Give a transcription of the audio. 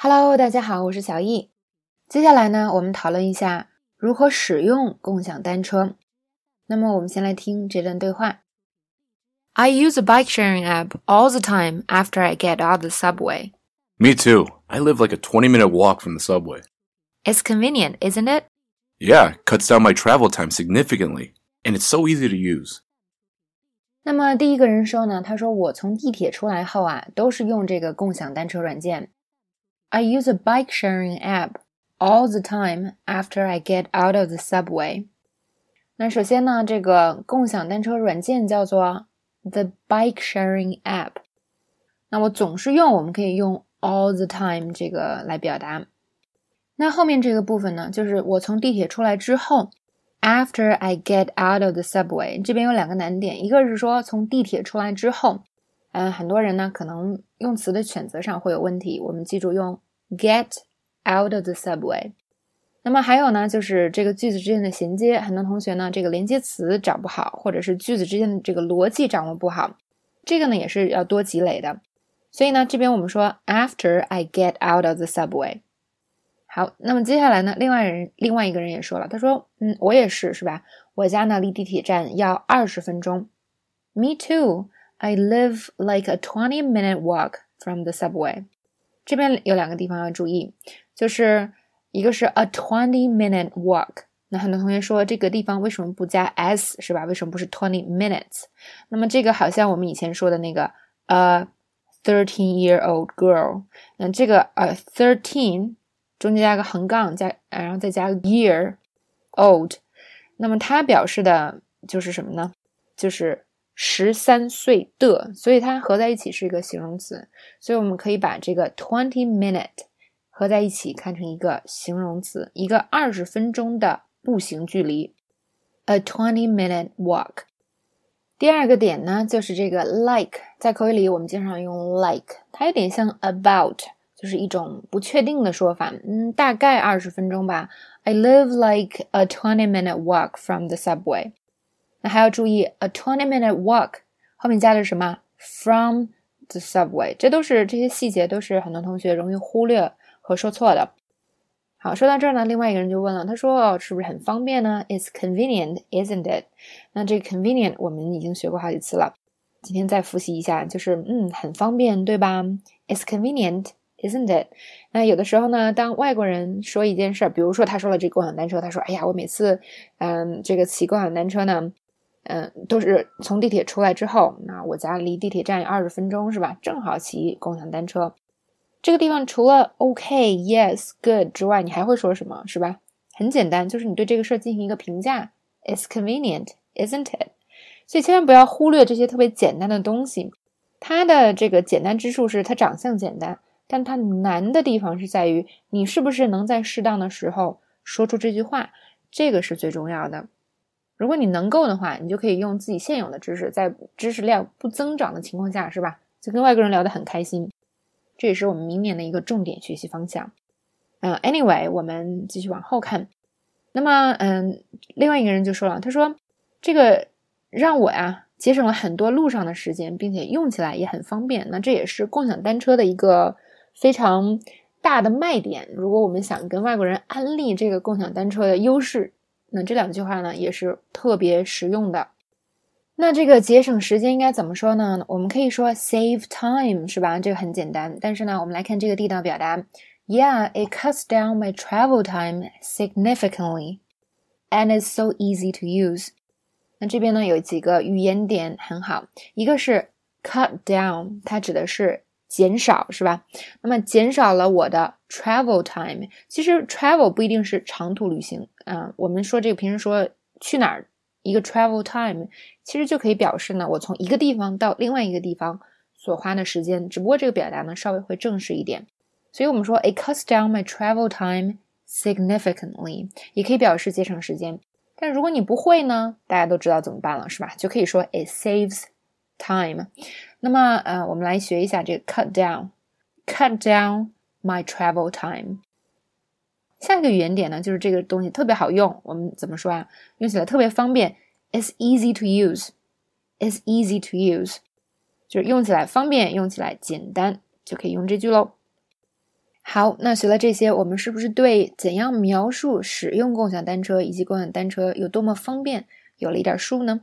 Hello，大家好，我是小易。接下来呢，我们讨论一下如何使用共享单车。那么，我们先来听这段对话。I use a bike sharing app all the time after I get out the subway. Me too. I live like a 20 minute walk from the subway. It's convenient, isn't it? Yeah, it cuts down my travel time significantly, and it's so easy to use. 那么第一个人说呢，他说我从地铁出来后啊，都是用这个共享单车软件。 I use a bike sharing app all the time after I get out of the subway. 那首先呢，这个共享单车软件叫做 the bike sharing app。那我总是用，我们可以用 all the time 这个来表达。那后面这个部分呢，就是我从地铁出来之后，after I get out of the subway，这边有两个难点，一个是说从地铁出来之后。嗯，很多人呢可能用词的选择上会有问题，我们记住用 get out of the subway。那么还有呢，就是这个句子之间的衔接，很多同学呢这个连接词找不好，或者是句子之间的这个逻辑掌握不好，这个呢也是要多积累的。所以呢，这边我们说 after I get out of the subway。好，那么接下来呢，另外人另外一个人也说了，他说，嗯，我也是，是吧？我家呢离地铁站要二十分钟。Me too。I live like a twenty minute walk from the subway。这边有两个地方要注意，就是一个是 a twenty minute walk。那很多同学说这个地方为什么不加 s 是吧？为什么不是 twenty minutes？那么这个好像我们以前说的那个 a thirteen year old girl。那这个 a thirteen 中间加个横杠加，然后再加个 year old。那么它表示的就是什么呢？就是 十三岁的，所以它合在一起是一个形容词，所以我们可以把这个 twenty minute 合在一起看成一个形容词，一个二十分钟的步行距离，a twenty minute walk。第二个点呢，就是这个 like，在口语里我们经常用 like，它有点像 about，就是一种不确定的说法，嗯，大概二十分钟吧。I live like a twenty minute walk from the subway。那还要注意，a twenty minute walk 后面加的是什么？From the subway，这都是这些细节都是很多同学容易忽略和说错的。好，说到这儿呢，另外一个人就问了，他说：“哦是不是很方便呢？”It's convenient, isn't it？那这个 convenient 我们已经学过好几次了，今天再复习一下，就是嗯，很方便，对吧？It's convenient, isn't it？那有的时候呢，当外国人说一件事儿，比如说他说了这个共享单车，他说：“哎呀，我每次嗯，这个骑共享单车呢。”嗯，都是从地铁出来之后，那我家离地铁站有二十分钟，是吧？正好骑共享单车。这个地方除了 OK、Yes、Good 之外，你还会说什么？是吧？很简单，就是你对这个事儿进行一个评价。It's convenient, isn't it？所以千万不要忽略这些特别简单的东西。它的这个简单之处是它长相简单，但它难的地方是在于你是不是能在适当的时候说出这句话，这个是最重要的。如果你能够的话，你就可以用自己现有的知识，在知识量不增长的情况下，是吧？就跟外国人聊得很开心，这也是我们明年的一个重点学习方向。嗯，anyway，我们继续往后看。那么，嗯，另外一个人就说了，他说这个让我呀节省了很多路上的时间，并且用起来也很方便。那这也是共享单车的一个非常大的卖点。如果我们想跟外国人安利这个共享单车的优势。那这两句话呢，也是特别实用的。那这个节省时间应该怎么说呢？我们可以说 save time，是吧？这个很简单。但是呢，我们来看这个地道表达：Yeah, it cuts down my travel time significantly, and it's so easy to use。那这边呢，有几个语言点很好。一个是 cut down，它指的是。减少是吧？那么减少了我的 travel time。其实 travel 不一定是长途旅行嗯。我们说这个平时说去哪儿，一个 travel time，其实就可以表示呢，我从一个地方到另外一个地方所花的时间。只不过这个表达呢稍微会正式一点。所以我们说 it cuts down my travel time significantly，也可以表示节省时间。但如果你不会呢，大家都知道怎么办了是吧？就可以说 it saves time。那么，呃，我们来学一下这个 cut down，cut down my travel time。下一个语言点呢，就是这个东西特别好用，我们怎么说啊？用起来特别方便，it's easy to use，it's easy to use，就是用起来方便，用起来简单，就可以用这句喽。好，那学了这些，我们是不是对怎样描述使用共享单车以及共享单车有多么方便有了一点数呢？